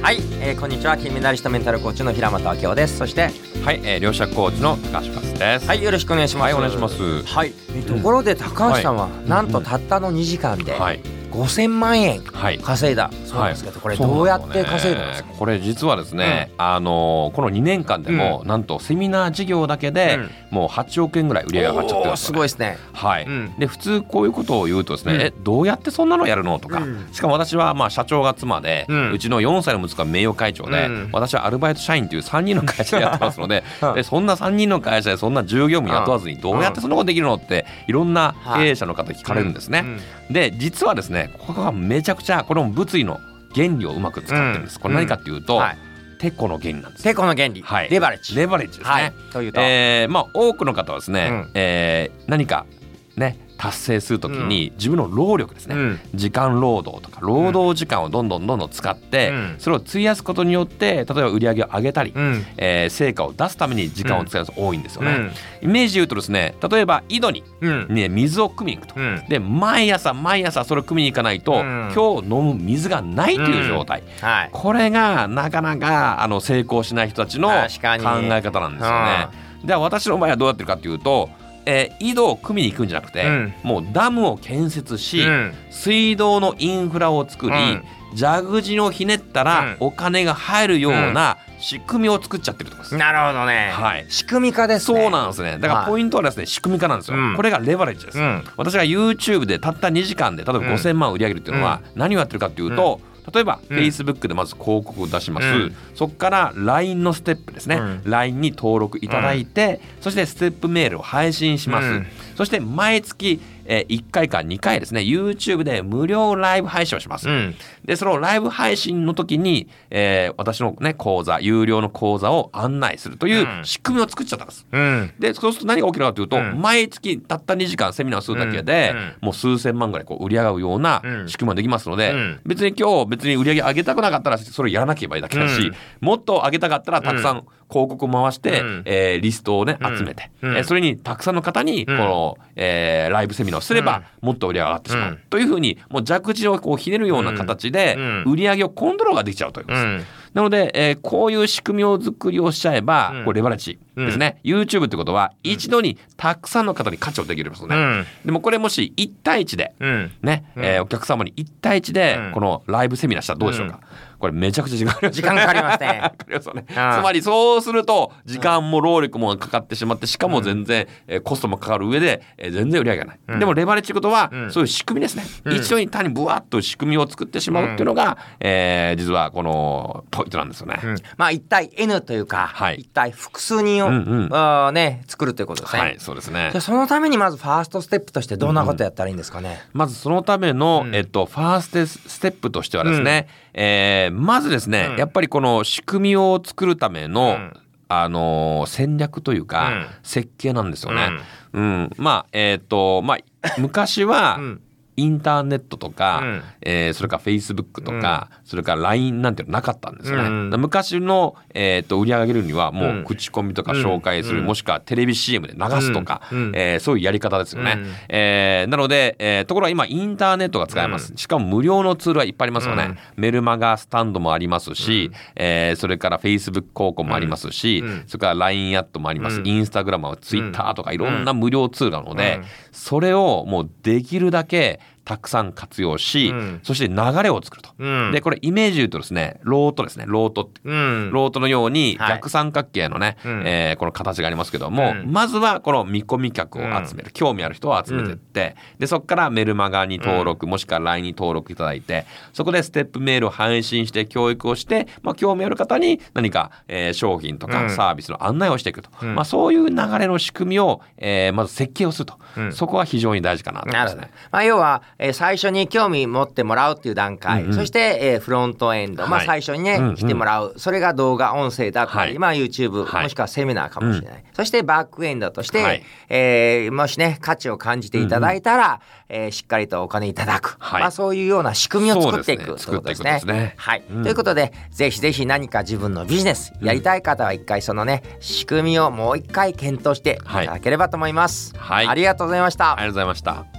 はい、えー、こんにちは。金メダリストメンタルコーチの平本明夫です。そしてはい、えー、両者コーチの高橋勝です。はいよろしくお願いします。はいお願いします。はい、えーところで高橋さんは、なんとたったの2時間ではい、5000万円はい。稼いだ。そうですけど、これどうやって稼いだんですか、これ実はですね、あのーこの2年間でも、なんとセミナー事業だけで、うん。もう8億円ぐらい売り上げが上がっちゃってるす。すごいですね。はい、うん。で普通こういうことを言うとですね、うん。えどうやってそんなのやるのとか、うん。しかも私はまあ社長が妻で、ううんちの4歳の息子が名誉会長で、うん。私はアルバイト社員という3人の会社でやってますので うん。でそんな3人の会社でそんな従業員雇わずにどうやってそんなことできるのっていろんな経営者の方に聞かれるんですね。うん。で実はですねここがめちゃくちゃこれも物理の原理をうまく使ってるんです。うん。これ何かっていうと、はい。テコの原理なんです。テコの原理、はい。レバレッジ。レバレッジですね。はい。というと、えーまあ多くの方はですね、うん。えー何かね達成するときに自分の労力ですね、うん。時間労働とか労働時間をどんどんどんどん使って、うん。それを費やすことによって例えば売り上げを上げたり、うん。えー成果を出すために時間を使う人が多いんですよね、うん。イメージで言うとですね例えば井戸に、うん。ね、水を汲みに行くと、うん。で毎朝毎朝それを汲みに行かないと、うん。今日飲む水がないという状態、はい。これがなかなかあの成功しない人たちの考え方なんですよね。では私の場合はどうやってるかというと、えー井戸を汲みに行くんじゃなくて、うん。もうダムを建設し、うん。水道のインフラを作り、うん。蛇口をひねったらお金が入るような仕組みを作っちゃってるとこです。なるほどね、はい。仕組み化ですね。そうなんですね。だからはい。ポイントはですね、仕組み化なんですよ。うん。これがレバレッジです。うん。私が YouTube でたった2時間で例えばうん5000万売り上げるっていうのは何をやってるかっていうと、例えばうん。Facebook でまず広告を出します、うん。そこから LINE のステップですね、うん。LINE に登録いただいて、そしてステップメールを配信します、うん。そして毎月、えー1回か2回ですね。YouTube で無料ライブ配信をします、うん。でそのライブ配信の時に、えー私のね講座有料の講座を案内するといううん。仕組みを作っちゃったんです。うん。でそうすると何が起きるかというと、うん。毎月たった2時間セミナーをするだけで、もう数千万ぐらいこう売り上がるようなうん。仕組みができますので、うん。別に今日別に売り上げ上げたくなかったらそれやらなければいいだけだし、うん。もっと上げたかったらたくさん広告を回して、うん。えーリストをねうん集めて、うん。えーそれにたくさんの方にこの、えーライブセミナーをすれば、もっと売り上げがってしまう、うん。というふうにもう蛇口をこうひねるような形でうん。売り上げをコントロールができちゃうということです。うんなので、えーこういう仕組みを作りをしちゃえば、うん。これレバレッジですね、YouTube ってことは一度にたくさんの方に価値をできるんですよね、うん。でもこれもし1対1でうん。ね、うん。えーお客様に1対1でうん。このライブセミナーしたらどうでしょうか、これめちゃくちゃ時間かかります時間かかりますね。かかりますよね。つん。まりそうすると時間も労力もかかってしまってしかも全然、えーコストもかかる上で、えー全然売り上げがない、うん。でもレバレッジってことは、うん。そういう仕組みですね、うん。一度に単にブワッと仕組みを作ってしまうっていうのが、えー実はこのポイントなんですよね、うん。まあ一対 N というか、はい。一対複数人を、うんうん。あーね作るということですね。はいそうですね。じゃあそのためにまずファーストステップとしてどんなことやったらいいんですかね？まずそのための、うん。えっと、ファーストステップとしてはですね、えーまずですね、うん。やっぱりこの仕組みを作るための、うん。あのー戦略というか、うん。設計なんですよね。うん。まあえっ、とまあ昔は、うんインターネットとか、うん。えーそれからフェイスブックとか、それから LINE なんていうのなかったんですよね。うん。昔の、えー、と売り上げるにはもうん。う口コミとか紹介する、うん。もしくはテレビ CM で流すとか、うん。うん。えーそういうやり方ですよね。うん。えーなので、えーところが今インターネットが使えます、しかも無料のツールはいっぱいありますよね、うん。メルマガスタンドもありますし、えーそれからフェイスブック広告もありますし、うん。それから LINE アットもあります、うん。インスタグラムツイッターとかいろんな無料ツールなので、うん。それをもうできるだけたくさん活用し、うん。そして流れを作ると。うん。でこれイメージで言うとですねロートですね。ロートってうん。ロートのようにはい。逆三角形のね、うん。えーこの形がありますけども、うん。まずはこの見込み客を集める、興味ある人を集めてって、でそこからメルマガに登録、もしくは LINE に登録いただいてそこでステップメールを配信して教育をして、まあ、興味ある方に何か、えー商品とうん。かサービスの案内をしていくと、うん。まあ、そういう流れの仕組みを、えーまず設計をすると、うん。そこは非常に大事かなと思いますね。。まあ、要は、えー最初に興味持ってもらうっていう段階、うんうん。そして、えーフロントエンド、まあ、はい最初にね、うんうん。来てもらう。それが動画音声だったり、はい。まあ、YouTube、はい。もしくはセミナーかもしれない、そしてバックエンドとして、はい。えーもしね価値を感じていただいたら、えーしっかりとお金いただく、はい。まあ、そういうような仕組みを作っていくということですね。すねはい。うん。ということでぜひぜひ何か自分のビジネスやりたい方は一回そのね仕組みをもう一回検討していただければと思います。はい。ありがとうございました。ありがとうございました。